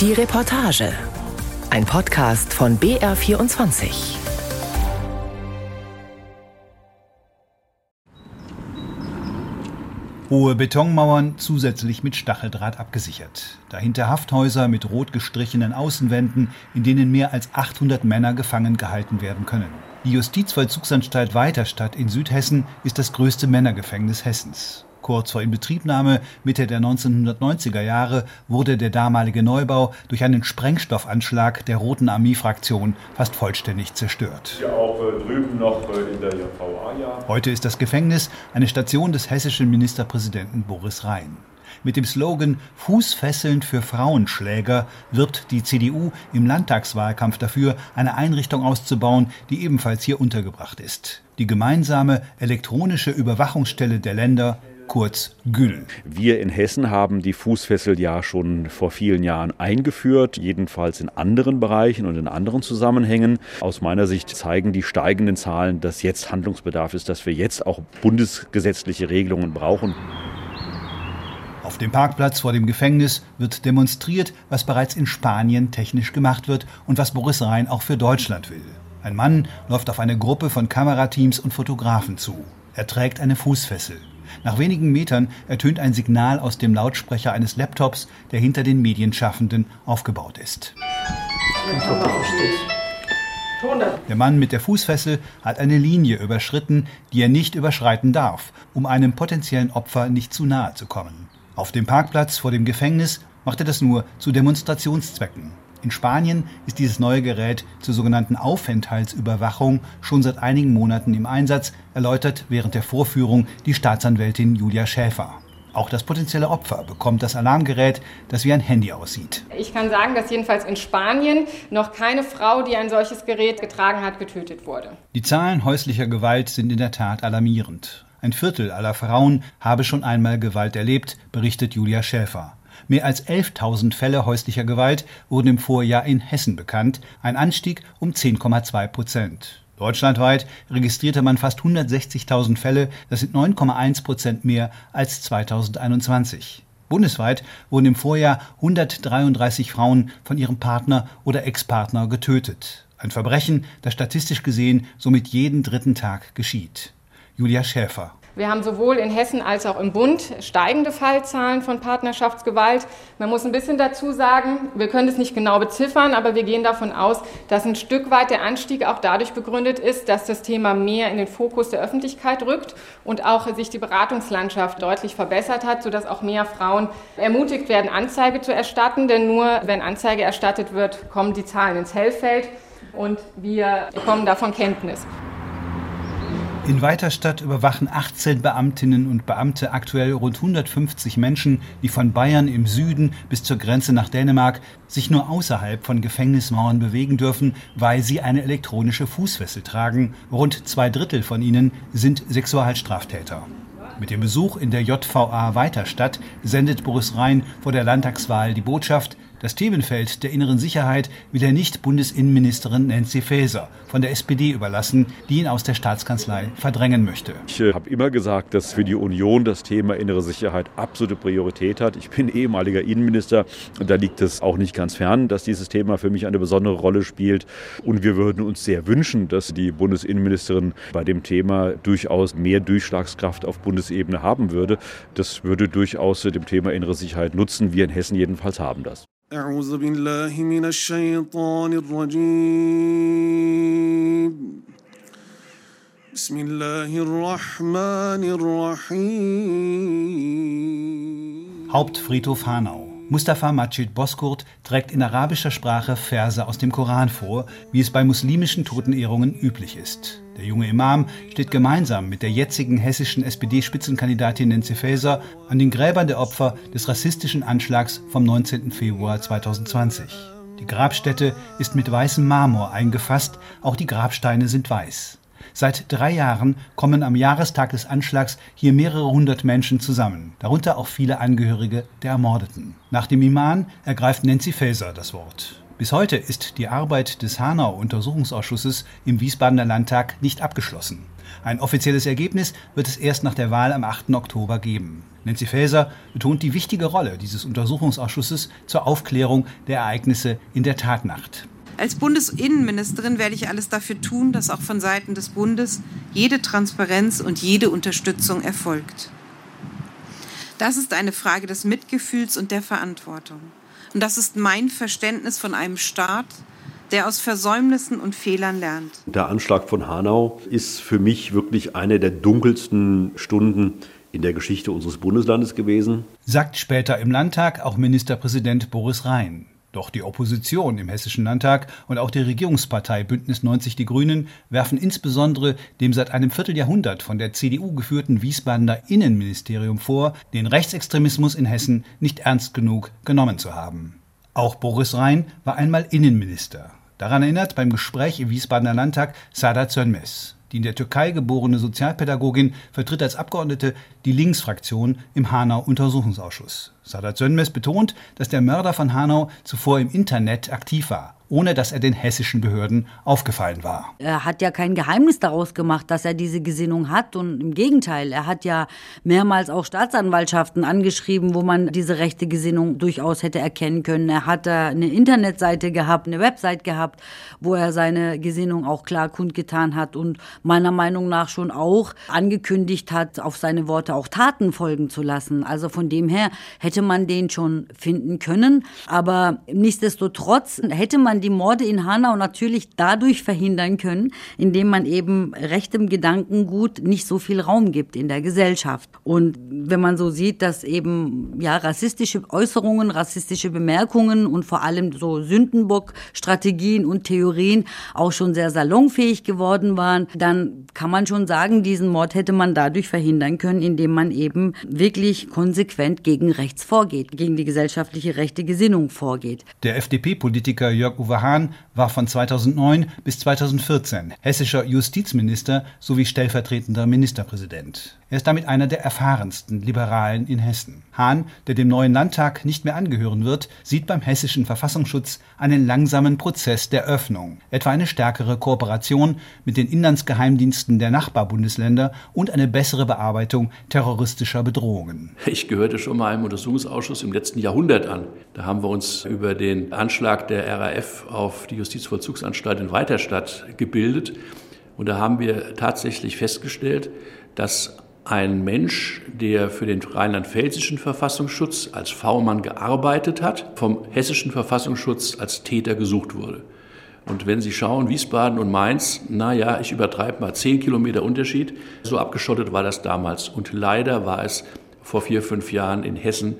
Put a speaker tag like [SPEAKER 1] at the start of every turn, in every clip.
[SPEAKER 1] Die Reportage. Ein Podcast von BR24.
[SPEAKER 2] Hohe Betonmauern zusätzlich mit Stacheldraht abgesichert. Dahinter Hafthäuser mit rot gestrichenen Außenwänden, in denen mehr als 800 Männer gefangen gehalten werden können. Die Justizvollzugsanstalt Weiterstadt in Südhessen ist das größte Männergefängnis Hessens. Kurz vor Inbetriebnahme Mitte der 1990er Jahre wurde der damalige Neubau durch einen Sprengstoffanschlag der Roten Armee-Fraktion fast vollständig zerstört.
[SPEAKER 3] Auch äh, äh.
[SPEAKER 2] Heute ist das Gefängnis eine Station des hessischen Ministerpräsidenten Boris Rhein. Mit dem Slogan Fußfesseln für Frauenschläger wirbt die CDU im Landtagswahlkampf dafür, eine Einrichtung auszubauen, die ebenfalls hier untergebracht ist. Die gemeinsame elektronische Überwachungsstelle der Länder kurz Gül.
[SPEAKER 4] Wir in Hessen haben die Fußfessel ja schon vor vielen Jahren eingeführt, jedenfalls in anderen Bereichen und in anderen Zusammenhängen. Aus meiner Sicht zeigen die steigenden Zahlen, dass jetzt Handlungsbedarf ist, dass wir jetzt auch bundesgesetzliche Regelungen brauchen.
[SPEAKER 2] Auf dem Parkplatz vor dem Gefängnis wird demonstriert, was bereits in Spanien technisch gemacht wird und was Boris Rhein auch für Deutschland will. Ein Mann läuft auf eine Gruppe von Kamerateams und Fotografen zu. Er trägt eine Fußfessel. Nach wenigen Metern ertönt ein Signal aus dem Lautsprecher eines Laptops, der hinter den Medienschaffenden aufgebaut ist. Der Mann mit der Fußfessel hat eine Linie überschritten, die er nicht überschreiten darf, um einem potenziellen Opfer nicht zu nahe zu kommen. Auf dem Parkplatz vor dem Gefängnis macht er das nur zu Demonstrationszwecken. In Spanien ist dieses neue Gerät zur sogenannten Aufenthaltsüberwachung schon seit einigen Monaten im Einsatz, erläutert während der Vorführung die Staatsanwältin Julia Schäfer. Auch das potenzielle Opfer bekommt das Alarmgerät, das wie ein Handy aussieht.
[SPEAKER 5] Ich kann sagen, dass jedenfalls in Spanien noch keine Frau, die ein solches Gerät getragen hat, getötet wurde.
[SPEAKER 2] Die Zahlen häuslicher Gewalt sind in der Tat alarmierend. Ein Viertel aller Frauen habe schon einmal Gewalt erlebt, berichtet Julia Schäfer. Mehr als 11.000 Fälle häuslicher Gewalt wurden im Vorjahr in Hessen bekannt, ein Anstieg um 10,2 Prozent. Deutschlandweit registrierte man fast 160.000 Fälle, das sind 9,1 Prozent mehr als 2021. Bundesweit wurden im Vorjahr 133 Frauen von ihrem Partner oder Ex-Partner getötet. Ein Verbrechen, das statistisch gesehen somit jeden dritten Tag geschieht. Julia Schäfer
[SPEAKER 5] wir haben sowohl in Hessen als auch im Bund steigende Fallzahlen von Partnerschaftsgewalt. Man muss ein bisschen dazu sagen, wir können es nicht genau beziffern, aber wir gehen davon aus, dass ein Stück weit der Anstieg auch dadurch begründet ist, dass das Thema mehr in den Fokus der Öffentlichkeit rückt und auch sich die Beratungslandschaft deutlich verbessert hat, sodass auch mehr Frauen ermutigt werden, Anzeige zu erstatten. Denn nur wenn Anzeige erstattet wird, kommen die Zahlen ins Hellfeld und wir bekommen davon Kenntnis.
[SPEAKER 2] In Weiterstadt überwachen 18 Beamtinnen und Beamte aktuell rund 150 Menschen, die von Bayern im Süden bis zur Grenze nach Dänemark sich nur außerhalb von Gefängnismauern bewegen dürfen, weil sie eine elektronische Fußfessel tragen. Rund zwei Drittel von ihnen sind Sexualstraftäter. Mit dem Besuch in der JVA Weiterstadt sendet Boris Rhein vor der Landtagswahl die Botschaft, das Themenfeld der inneren Sicherheit will er nicht Bundesinnenministerin Nancy Faeser von der SPD überlassen, die ihn aus der Staatskanzlei verdrängen möchte.
[SPEAKER 4] Ich äh, habe immer gesagt, dass für die Union das Thema innere Sicherheit absolute Priorität hat. Ich bin ehemaliger Innenminister und da liegt es auch nicht ganz fern, dass dieses Thema für mich eine besondere Rolle spielt. Und wir würden uns sehr wünschen, dass die Bundesinnenministerin bei dem Thema durchaus mehr Durchschlagskraft auf Bundesebene haben würde. Das würde durchaus dem Thema innere Sicherheit nutzen. Wir in Hessen jedenfalls haben das. أعوذ بالله من الشيطان
[SPEAKER 2] الرجيم. بسم الله الرحمن الرحيم. Hauptfriedhof Hanau. Mustafa Majid Boskurt trägt in arabischer Sprache Verse aus dem Koran vor, wie es bei muslimischen Totenehrungen üblich ist. Der junge Imam steht gemeinsam mit der jetzigen hessischen SPD-Spitzenkandidatin Nancy Faeser an den Gräbern der Opfer des rassistischen Anschlags vom 19. Februar 2020. Die Grabstätte ist mit weißem Marmor eingefasst, auch die Grabsteine sind weiß. Seit drei Jahren kommen am Jahrestag des Anschlags hier mehrere hundert Menschen zusammen, darunter auch viele Angehörige der Ermordeten. Nach dem Iman ergreift Nancy Faeser das Wort. Bis heute ist die Arbeit des Hanau-Untersuchungsausschusses im Wiesbadener Landtag nicht abgeschlossen. Ein offizielles Ergebnis wird es erst nach der Wahl am 8. Oktober geben. Nancy Faeser betont die wichtige Rolle dieses Untersuchungsausschusses zur Aufklärung der Ereignisse in der Tatnacht.
[SPEAKER 6] Als Bundesinnenministerin werde ich alles dafür tun, dass auch von Seiten des Bundes jede Transparenz und jede Unterstützung erfolgt. Das ist eine Frage des Mitgefühls und der Verantwortung. Und das ist mein Verständnis von einem Staat, der aus Versäumnissen und Fehlern lernt.
[SPEAKER 4] Der Anschlag von Hanau ist für mich wirklich eine der dunkelsten Stunden in der Geschichte unseres Bundeslandes gewesen.
[SPEAKER 2] Sagt später im Landtag auch Ministerpräsident Boris Rhein. Doch die Opposition im Hessischen Landtag und auch die Regierungspartei Bündnis 90 Die Grünen werfen insbesondere dem seit einem Vierteljahrhundert von der CDU geführten Wiesbadener Innenministerium vor, den Rechtsextremismus in Hessen nicht ernst genug genommen zu haben. Auch Boris Rhein war einmal Innenminister. Daran erinnert beim Gespräch im Wiesbadener Landtag Sadat Sönmez. Die in der Türkei geborene Sozialpädagogin vertritt als Abgeordnete die Linksfraktion im Hanau-Untersuchungsausschuss. Sadat Sönmez betont, dass der Mörder von Hanau zuvor im Internet aktiv war ohne dass er den hessischen Behörden aufgefallen war.
[SPEAKER 7] Er hat ja kein Geheimnis daraus gemacht, dass er diese Gesinnung hat und im Gegenteil, er hat ja mehrmals auch Staatsanwaltschaften angeschrieben, wo man diese rechte Gesinnung durchaus hätte erkennen können. Er hat eine Internetseite gehabt, eine Website gehabt, wo er seine Gesinnung auch klar kundgetan hat und meiner Meinung nach schon auch angekündigt hat, auf seine Worte auch Taten folgen zu lassen. Also von dem her hätte man den schon finden können, aber nichtsdestotrotz hätte man die Morde in Hanau natürlich dadurch verhindern können, indem man eben rechtem Gedankengut nicht so viel Raum gibt in der Gesellschaft. Und wenn man so sieht, dass eben ja rassistische Äußerungen, rassistische Bemerkungen und vor allem so Sündenbock-Strategien und Theorien auch schon sehr salonfähig geworden waren, dann kann man schon sagen, diesen Mord hätte man dadurch verhindern können, indem man eben wirklich konsequent gegen rechts vorgeht, gegen die gesellschaftliche rechte Gesinnung vorgeht.
[SPEAKER 2] Der FDP-Politiker Jörg Uwe Hahn war von 2009 bis 2014 hessischer Justizminister sowie stellvertretender Ministerpräsident. Er ist damit einer der erfahrensten Liberalen in Hessen. Hahn, der dem neuen Landtag nicht mehr angehören wird, sieht beim hessischen Verfassungsschutz einen langsamen Prozess der Öffnung, etwa eine stärkere Kooperation mit den Inlandsgeheimdiensten der Nachbarbundesländer und eine bessere Bearbeitung terroristischer Bedrohungen.
[SPEAKER 8] Ich gehörte schon mal einem Untersuchungsausschuss im letzten Jahrhundert an. Da haben wir uns über den Anschlag der RAF auf die Justizvollzugsanstalt in Weiterstadt gebildet. Und da haben wir tatsächlich festgestellt, dass ein Mensch, der für den rheinland-pfälzischen Verfassungsschutz als V-Mann gearbeitet hat, vom hessischen Verfassungsschutz als Täter gesucht wurde. Und wenn Sie schauen, Wiesbaden und Mainz, naja, ich übertreibe mal zehn Kilometer Unterschied. So abgeschottet war das damals. Und leider war es vor vier, fünf Jahren in Hessen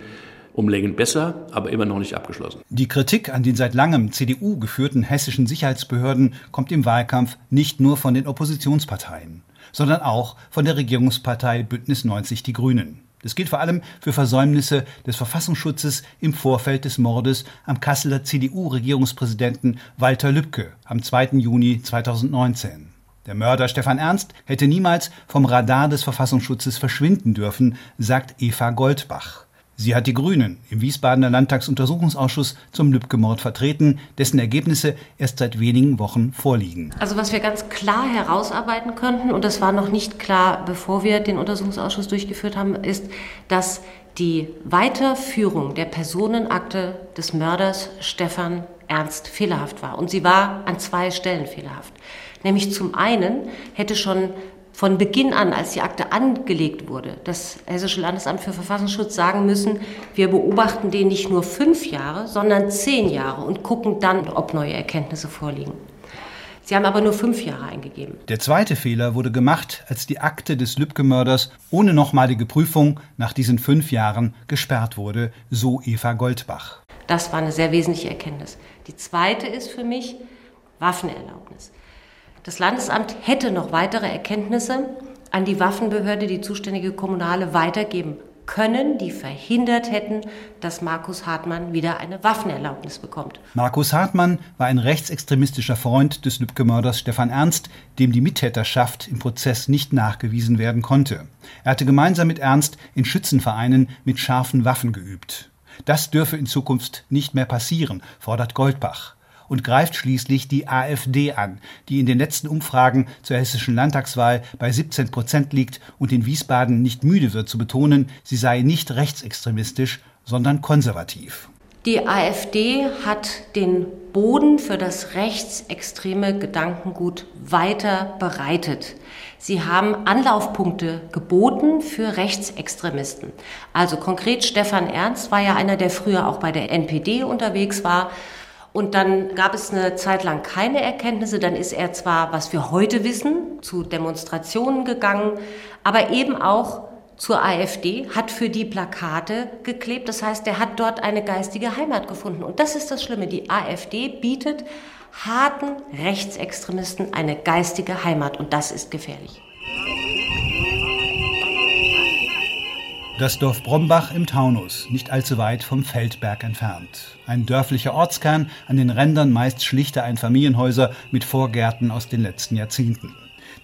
[SPEAKER 8] um Längen besser, aber immer noch nicht abgeschlossen.
[SPEAKER 2] Die Kritik an den seit langem CDU geführten hessischen Sicherheitsbehörden kommt im Wahlkampf nicht nur von den Oppositionsparteien sondern auch von der Regierungspartei Bündnis 90 Die Grünen. Das gilt vor allem für Versäumnisse des Verfassungsschutzes im Vorfeld des Mordes am Kasseler CDU-Regierungspräsidenten Walter Lübcke am 2. Juni 2019. Der Mörder Stefan Ernst hätte niemals vom Radar des Verfassungsschutzes verschwinden dürfen, sagt Eva Goldbach. Sie hat die Grünen im Wiesbadener Landtagsuntersuchungsausschuss zum Lübcke-Mord vertreten, dessen Ergebnisse erst seit wenigen Wochen vorliegen.
[SPEAKER 9] Also was wir ganz klar herausarbeiten könnten, und das war noch nicht klar, bevor wir den Untersuchungsausschuss durchgeführt haben, ist, dass die Weiterführung der Personenakte des Mörders Stefan Ernst fehlerhaft war. Und sie war an zwei Stellen fehlerhaft. Nämlich zum einen hätte schon von Beginn an, als die Akte angelegt wurde, das Hessische Landesamt für Verfassungsschutz sagen müssen, wir beobachten den nicht nur fünf Jahre, sondern zehn Jahre und gucken dann, ob neue Erkenntnisse vorliegen. Sie haben aber nur fünf Jahre eingegeben.
[SPEAKER 2] Der zweite Fehler wurde gemacht, als die Akte des Lübcke-Mörders ohne nochmalige Prüfung nach diesen fünf Jahren gesperrt wurde, so Eva Goldbach.
[SPEAKER 9] Das war eine sehr wesentliche Erkenntnis. Die zweite ist für mich Waffenerlaubnis. Das Landesamt hätte noch weitere Erkenntnisse an die Waffenbehörde, die zuständige Kommunale, weitergeben können, die verhindert hätten, dass Markus Hartmann wieder eine Waffenerlaubnis bekommt.
[SPEAKER 2] Markus Hartmann war ein rechtsextremistischer Freund des Lübcke-Mörders Stefan Ernst, dem die Mittäterschaft im Prozess nicht nachgewiesen werden konnte. Er hatte gemeinsam mit Ernst in Schützenvereinen mit scharfen Waffen geübt. Das dürfe in Zukunft nicht mehr passieren, fordert Goldbach. Und greift schließlich die AfD an, die in den letzten Umfragen zur hessischen Landtagswahl bei 17 Prozent liegt und in Wiesbaden nicht müde wird zu betonen, sie sei nicht rechtsextremistisch, sondern konservativ.
[SPEAKER 9] Die AfD hat den Boden für das rechtsextreme Gedankengut weiter bereitet. Sie haben Anlaufpunkte geboten für Rechtsextremisten. Also konkret Stefan Ernst war ja einer, der früher auch bei der NPD unterwegs war. Und dann gab es eine Zeit lang keine Erkenntnisse. Dann ist er zwar, was wir heute wissen, zu Demonstrationen gegangen, aber eben auch zur AfD, hat für die Plakate geklebt. Das heißt, er hat dort eine geistige Heimat gefunden. Und das ist das Schlimme. Die AfD bietet harten Rechtsextremisten eine geistige Heimat. Und das ist gefährlich.
[SPEAKER 2] Das Dorf Brombach im Taunus, nicht allzu weit vom Feldberg entfernt. Ein dörflicher Ortskern, an den Rändern meist schlichte Einfamilienhäuser mit Vorgärten aus den letzten Jahrzehnten.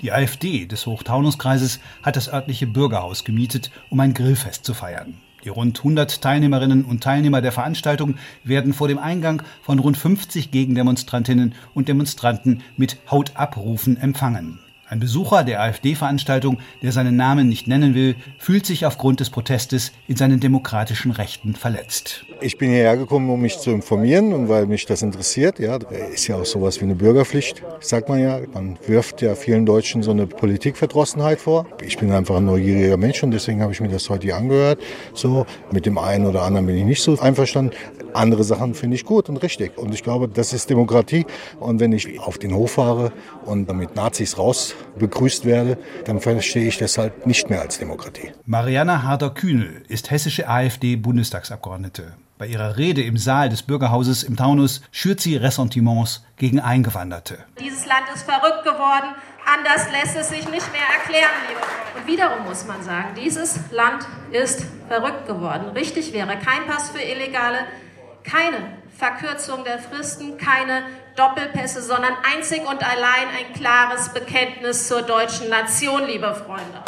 [SPEAKER 2] Die AfD des Hochtaunuskreises hat das örtliche Bürgerhaus gemietet, um ein Grillfest zu feiern. Die rund 100 Teilnehmerinnen und Teilnehmer der Veranstaltung werden vor dem Eingang von rund 50 Gegendemonstrantinnen und Demonstranten mit Hautabrufen empfangen. Ein Besucher der AfD-Veranstaltung, der seinen Namen nicht nennen will, fühlt sich aufgrund des Protestes in seinen demokratischen Rechten verletzt.
[SPEAKER 10] Ich bin hierher gekommen, um mich zu informieren und weil mich das interessiert. Ja, ist ja auch sowas wie eine Bürgerpflicht, sagt man ja. Man wirft ja vielen Deutschen so eine Politikverdrossenheit vor. Ich bin einfach ein neugieriger Mensch und deswegen habe ich mir das heute hier angehört. So, mit dem einen oder anderen bin ich nicht so einverstanden. Andere Sachen finde ich gut und richtig. Und ich glaube, das ist Demokratie. Und wenn ich auf den Hof fahre und mit Nazis raus begrüßt werde, dann verstehe ich das halt nicht mehr als Demokratie.
[SPEAKER 2] Mariana Harder-Kühnel ist hessische AfD-Bundestagsabgeordnete. Bei ihrer Rede im Saal des Bürgerhauses im Taunus schürt sie Ressentiments gegen Eingewanderte.
[SPEAKER 11] Dieses Land ist verrückt geworden. Anders lässt es sich nicht mehr erklären, liebe Freunde. Und wiederum muss man sagen, dieses Land ist verrückt geworden. Richtig wäre kein Pass für Illegale, keine Verkürzung der Fristen, keine Doppelpässe, sondern einzig und allein ein klares Bekenntnis zur deutschen Nation, liebe Freunde.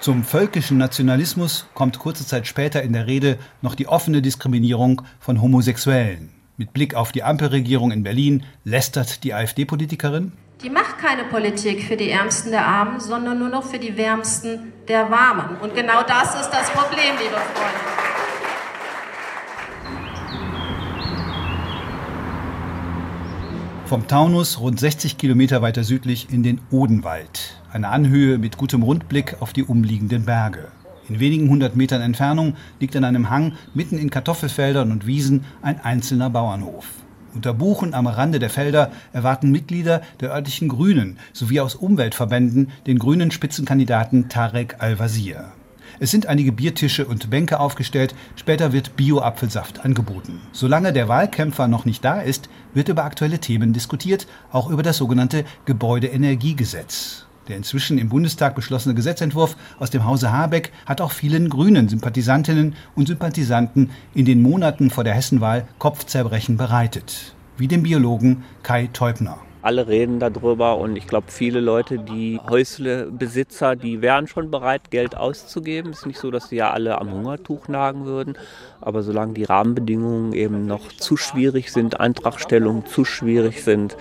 [SPEAKER 2] Zum völkischen Nationalismus kommt kurze Zeit später in der Rede noch die offene Diskriminierung von Homosexuellen. Mit Blick auf die Ampelregierung in Berlin lästert die AfD-Politikerin.
[SPEAKER 11] Die macht keine Politik für die Ärmsten der Armen, sondern nur noch für die Wärmsten der Warmen. Und genau das ist das Problem, liebe Freunde.
[SPEAKER 2] Vom Taunus rund 60 Kilometer weiter südlich in den Odenwald, eine Anhöhe mit gutem Rundblick auf die umliegenden Berge. In wenigen hundert Metern Entfernung liegt an einem Hang mitten in Kartoffelfeldern und Wiesen ein einzelner Bauernhof. Unter Buchen am Rande der Felder erwarten Mitglieder der örtlichen Grünen sowie aus Umweltverbänden den grünen Spitzenkandidaten Tarek Al-Wazir. Es sind einige Biertische und Bänke aufgestellt, später wird Bio-Apfelsaft angeboten. Solange der Wahlkämpfer noch nicht da ist, wird über aktuelle Themen diskutiert, auch über das sogenannte Gebäudeenergiegesetz. Der inzwischen im Bundestag beschlossene Gesetzentwurf aus dem Hause Habeck hat auch vielen grünen Sympathisantinnen und Sympathisanten in den Monaten vor der Hessenwahl Kopfzerbrechen bereitet. Wie dem Biologen Kai Teubner.
[SPEAKER 12] Alle reden darüber und ich glaube, viele Leute, die Häuslebesitzer, die wären schon bereit, Geld auszugeben. Es ist nicht so, dass sie ja alle am Hungertuch nagen würden, aber solange die Rahmenbedingungen eben noch zu schwierig sind, Antragstellungen zu schwierig sind,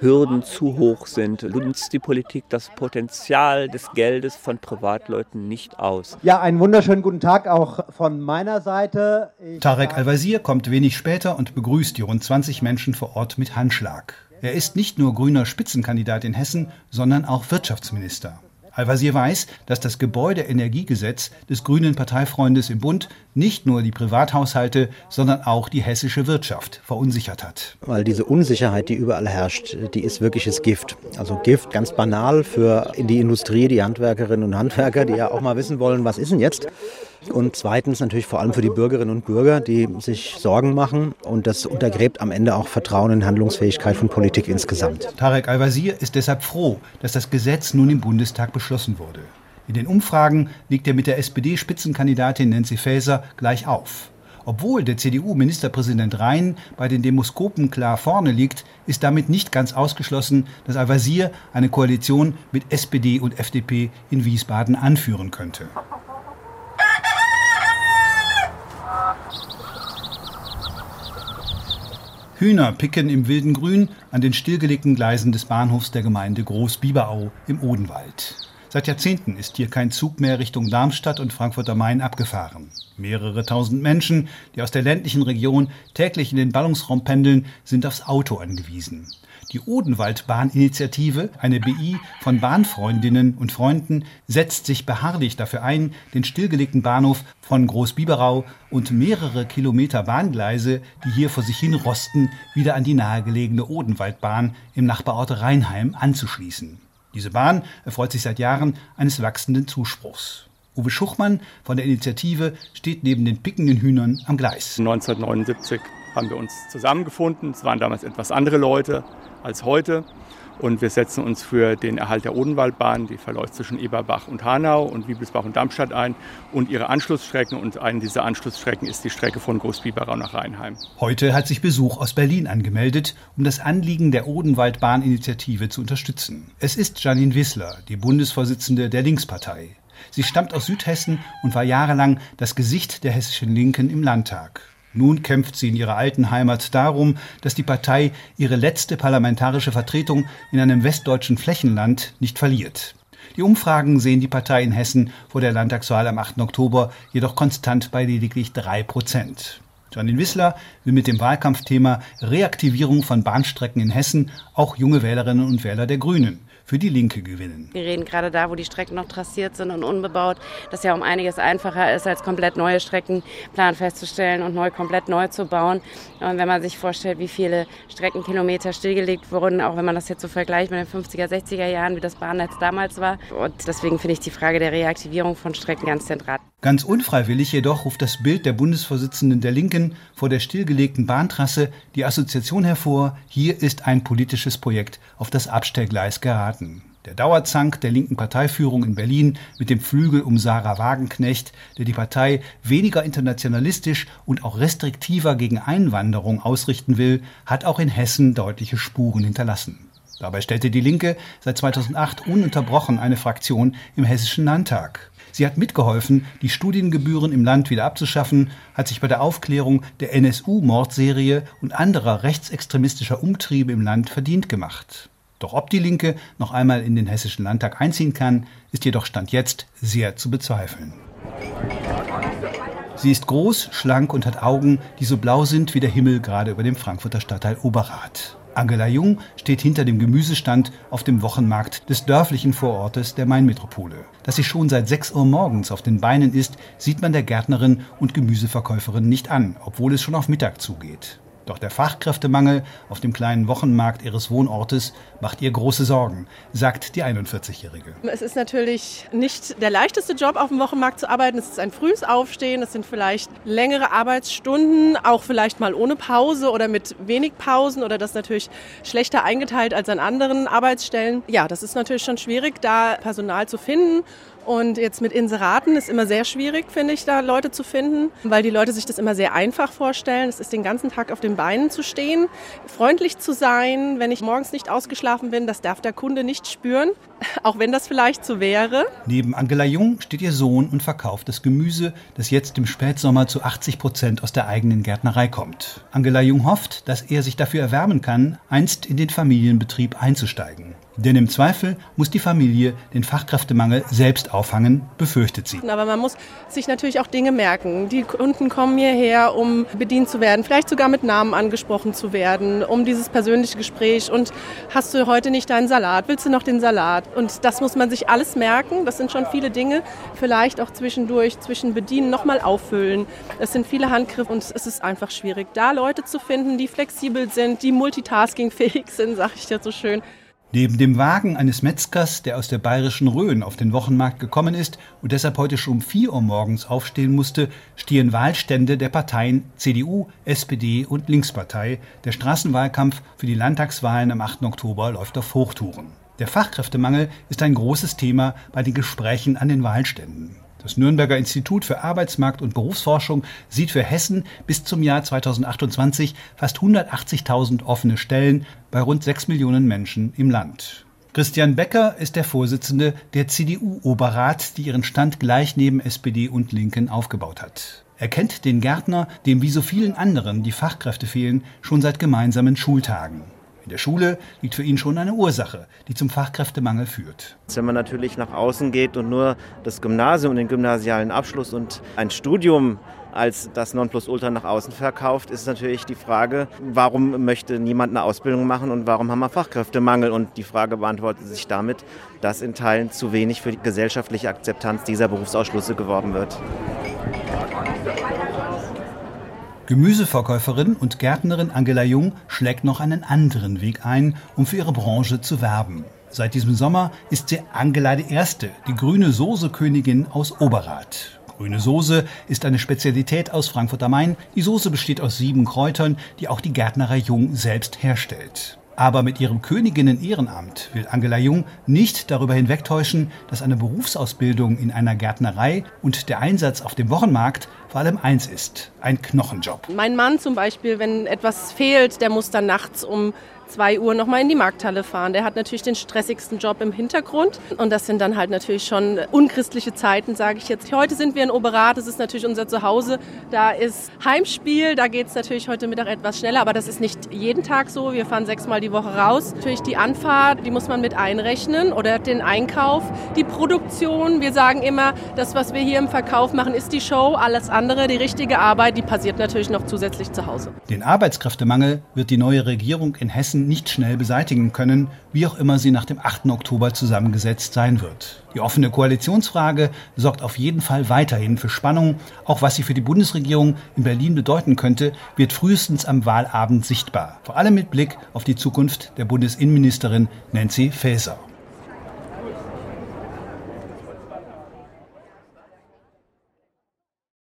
[SPEAKER 12] Hürden zu hoch sind, nutzt die Politik das Potenzial des Geldes von Privatleuten nicht aus.
[SPEAKER 13] Ja, einen wunderschönen guten Tag auch von meiner Seite.
[SPEAKER 2] Ich Tarek Al-Wazir kommt wenig später und begrüßt die rund 20 Menschen vor Ort mit Handschlag. Er ist nicht nur grüner Spitzenkandidat in Hessen, sondern auch Wirtschaftsminister. Al-Wazir weiß, dass das Gebäudeenergiegesetz des grünen Parteifreundes im Bund nicht nur die Privathaushalte, sondern auch die hessische Wirtschaft verunsichert hat.
[SPEAKER 14] Weil diese Unsicherheit, die überall herrscht, die ist wirkliches Gift. Also Gift ganz banal für die Industrie, die Handwerkerinnen und Handwerker, die ja auch mal wissen wollen, was ist denn jetzt? Und zweitens natürlich vor allem für die Bürgerinnen und Bürger, die sich Sorgen machen. Und das untergräbt am Ende auch Vertrauen in Handlungsfähigkeit von Politik insgesamt.
[SPEAKER 2] Tarek Al-Wazir ist deshalb froh, dass das Gesetz nun im Bundestag beschlossen wurde. In den Umfragen liegt er mit der SPD-Spitzenkandidatin Nancy Faeser gleich auf. Obwohl der CDU-Ministerpräsident Rhein bei den Demoskopen klar vorne liegt, ist damit nicht ganz ausgeschlossen, dass Al-Wazir eine Koalition mit SPD und FDP in Wiesbaden anführen könnte. Hühner picken im wilden Grün an den stillgelegten Gleisen des Bahnhofs der Gemeinde Groß-Biberau im Odenwald. Seit Jahrzehnten ist hier kein Zug mehr Richtung Darmstadt und Frankfurt am Main abgefahren. Mehrere tausend Menschen, die aus der ländlichen Region täglich in den Ballungsraum pendeln, sind aufs Auto angewiesen. Die Odenwaldbahninitiative, eine BI von Bahnfreundinnen und Freunden, setzt sich beharrlich dafür ein, den stillgelegten Bahnhof von Großbiberau und mehrere Kilometer Bahngleise, die hier vor sich hin rosten, wieder an die nahegelegene Odenwaldbahn im Nachbarort Rheinheim anzuschließen. Diese Bahn erfreut sich seit Jahren eines wachsenden Zuspruchs. Uwe Schuchmann von der Initiative steht neben den pickenden Hühnern am Gleis.
[SPEAKER 15] 1979 haben wir uns zusammengefunden. Es waren damals etwas andere Leute als heute. Und wir setzen uns für den Erhalt der Odenwaldbahn, die verläuft zwischen Eberbach und Hanau und Wiebelsbach und Darmstadt ein und ihre Anschlussstrecken. Und eine dieser Anschlussstrecken ist die Strecke von Großbiberau nach Rheinheim.
[SPEAKER 2] Heute hat sich Besuch aus Berlin angemeldet, um das Anliegen der Odenwaldbahninitiative zu unterstützen. Es ist Janine Wissler, die Bundesvorsitzende der Linkspartei. Sie stammt aus Südhessen und war jahrelang das Gesicht der hessischen Linken im Landtag. Nun kämpft sie in ihrer alten Heimat darum, dass die Partei ihre letzte parlamentarische Vertretung in einem westdeutschen Flächenland nicht verliert. Die Umfragen sehen die Partei in Hessen vor der Landtagswahl am 8. Oktober jedoch konstant bei lediglich drei Prozent. Janine Wissler will mit dem Wahlkampfthema Reaktivierung von Bahnstrecken in Hessen auch junge Wählerinnen und Wähler der Grünen für die Linke gewinnen.
[SPEAKER 16] Wir reden gerade da, wo die Strecken noch trassiert sind und unbebaut, das ja um einiges einfacher ist, als komplett neue Streckenplan festzustellen und neu komplett neu zu bauen. Und wenn man sich vorstellt, wie viele Streckenkilometer stillgelegt wurden, auch wenn man das jetzt so vergleicht mit den 50er, 60er Jahren, wie das Bahnnetz damals war. Und deswegen finde ich die Frage der Reaktivierung von Strecken ganz zentral.
[SPEAKER 2] Ganz unfreiwillig jedoch ruft das Bild der Bundesvorsitzenden der Linken vor der stillgelegten Bahntrasse die Assoziation hervor, hier ist ein politisches Projekt auf das Abstellgleis geraten. Der Dauerzank der linken Parteiführung in Berlin mit dem Flügel um Sarah Wagenknecht, der die Partei weniger internationalistisch und auch restriktiver gegen Einwanderung ausrichten will, hat auch in Hessen deutliche Spuren hinterlassen. Dabei stellte die Linke seit 2008 ununterbrochen eine Fraktion im Hessischen Landtag. Sie hat mitgeholfen, die Studiengebühren im Land wieder abzuschaffen, hat sich bei der Aufklärung der NSU-Mordserie und anderer rechtsextremistischer Umtriebe im Land verdient gemacht. Doch ob die Linke noch einmal in den Hessischen Landtag einziehen kann, ist jedoch Stand jetzt sehr zu bezweifeln. Sie ist groß, schlank und hat Augen, die so blau sind wie der Himmel gerade über dem Frankfurter Stadtteil Oberrad. Angela Jung steht hinter dem Gemüsestand auf dem Wochenmarkt des dörflichen Vorortes der Mainmetropole. Dass sie schon seit 6 Uhr morgens auf den Beinen ist, sieht man der Gärtnerin und Gemüseverkäuferin nicht an, obwohl es schon auf Mittag zugeht. Doch der Fachkräftemangel auf dem kleinen Wochenmarkt ihres Wohnortes macht ihr große Sorgen, sagt die 41-Jährige.
[SPEAKER 17] Es ist natürlich nicht der leichteste Job, auf dem Wochenmarkt zu arbeiten. Es ist ein frühes Aufstehen, es sind vielleicht längere Arbeitsstunden, auch vielleicht mal ohne Pause oder mit wenig Pausen oder das natürlich schlechter eingeteilt als an anderen Arbeitsstellen. Ja, das ist natürlich schon schwierig, da Personal zu finden. Und jetzt mit Inseraten ist immer sehr schwierig, finde ich, da Leute zu finden, weil die Leute sich das immer sehr einfach vorstellen. Es ist den ganzen Tag auf den Beinen zu stehen, freundlich zu sein, wenn ich morgens nicht ausgeschlafen bin, das darf der Kunde nicht spüren, auch wenn das vielleicht so wäre.
[SPEAKER 2] Neben Angela Jung steht ihr Sohn und verkauft das Gemüse, das jetzt im Spätsommer zu 80 Prozent aus der eigenen Gärtnerei kommt. Angela Jung hofft, dass er sich dafür erwärmen kann, einst in den Familienbetrieb einzusteigen. Denn im Zweifel muss die Familie den Fachkräftemangel selbst auffangen, befürchtet sie.
[SPEAKER 17] Aber man muss sich natürlich auch Dinge merken. Die Kunden kommen hierher, um bedient zu werden, vielleicht sogar mit Namen angesprochen zu werden, um dieses persönliche Gespräch. Und hast du heute nicht deinen Salat? Willst du noch den Salat? Und das muss man sich alles merken. Das sind schon viele Dinge. Vielleicht auch zwischendurch, zwischen Bedienen nochmal auffüllen. Es sind viele Handgriffe und es ist einfach schwierig, da Leute zu finden, die flexibel sind, die multitaskingfähig sind, sage ich dir so schön.
[SPEAKER 2] Neben dem Wagen eines Metzgers, der aus der bayerischen Rhön auf den Wochenmarkt gekommen ist und deshalb heute schon um 4 Uhr morgens aufstehen musste, stehen Wahlstände der Parteien CDU, SPD und Linkspartei. Der Straßenwahlkampf für die Landtagswahlen am 8. Oktober läuft auf Hochtouren. Der Fachkräftemangel ist ein großes Thema bei den Gesprächen an den Wahlständen. Das Nürnberger Institut für Arbeitsmarkt und Berufsforschung sieht für Hessen bis zum Jahr 2028 fast 180.000 offene Stellen bei rund 6 Millionen Menschen im Land. Christian Becker ist der Vorsitzende der CDU-Oberrat, die ihren Stand gleich neben SPD und Linken aufgebaut hat. Er kennt den Gärtner, dem wie so vielen anderen die Fachkräfte fehlen, schon seit gemeinsamen Schultagen. In der Schule liegt für ihn schon eine Ursache, die zum Fachkräftemangel führt.
[SPEAKER 18] Wenn man natürlich nach außen geht und nur das Gymnasium den gymnasialen Abschluss und ein Studium als das Nonplusultra nach außen verkauft, ist natürlich die Frage, warum möchte niemand eine Ausbildung machen und warum haben wir Fachkräftemangel? Und die Frage beantwortet sich damit, dass in Teilen zu wenig für die gesellschaftliche Akzeptanz dieser Berufsausschlüsse geworben wird.
[SPEAKER 2] Gemüseverkäuferin und Gärtnerin Angela Jung schlägt noch einen anderen Weg ein, um für ihre Branche zu werben. Seit diesem Sommer ist sie Angela Erste, die grüne Soße-Königin aus Oberrath. Grüne Soße ist eine Spezialität aus Frankfurt am Main. Die Soße besteht aus sieben Kräutern, die auch die Gärtnerei Jung selbst herstellt. Aber mit ihrem Königinnen-Ehrenamt will Angela Jung nicht darüber hinwegtäuschen, dass eine Berufsausbildung in einer Gärtnerei und der Einsatz auf dem Wochenmarkt vor allem eins ist, ein Knochenjob.
[SPEAKER 17] Mein Mann zum Beispiel, wenn etwas fehlt, der muss dann nachts um 2 Uhr nochmal in die Markthalle fahren. Der hat natürlich den stressigsten Job im Hintergrund. Und das sind dann halt natürlich schon unchristliche Zeiten, sage ich jetzt. Heute sind wir in Oberath, das ist natürlich unser Zuhause. Da ist Heimspiel, da geht es natürlich heute Mittag etwas schneller, aber das ist nicht jeden Tag so. Wir fahren sechsmal die Woche raus. Natürlich die Anfahrt, die muss man mit einrechnen oder den Einkauf, die Produktion. Wir sagen immer, das, was wir hier im Verkauf machen, ist die Show. Alles andere, die richtige Arbeit, die passiert natürlich noch zusätzlich zu Hause.
[SPEAKER 2] Den Arbeitskräftemangel wird die neue Regierung in Hessen nicht schnell beseitigen können, wie auch immer sie nach dem 8. Oktober zusammengesetzt sein wird. Die offene Koalitionsfrage sorgt auf jeden Fall weiterhin für Spannung. Auch was sie für die Bundesregierung in Berlin bedeuten könnte, wird frühestens am Wahlabend sichtbar. Vor allem mit Blick auf die Zukunft der Bundesinnenministerin Nancy Faeser.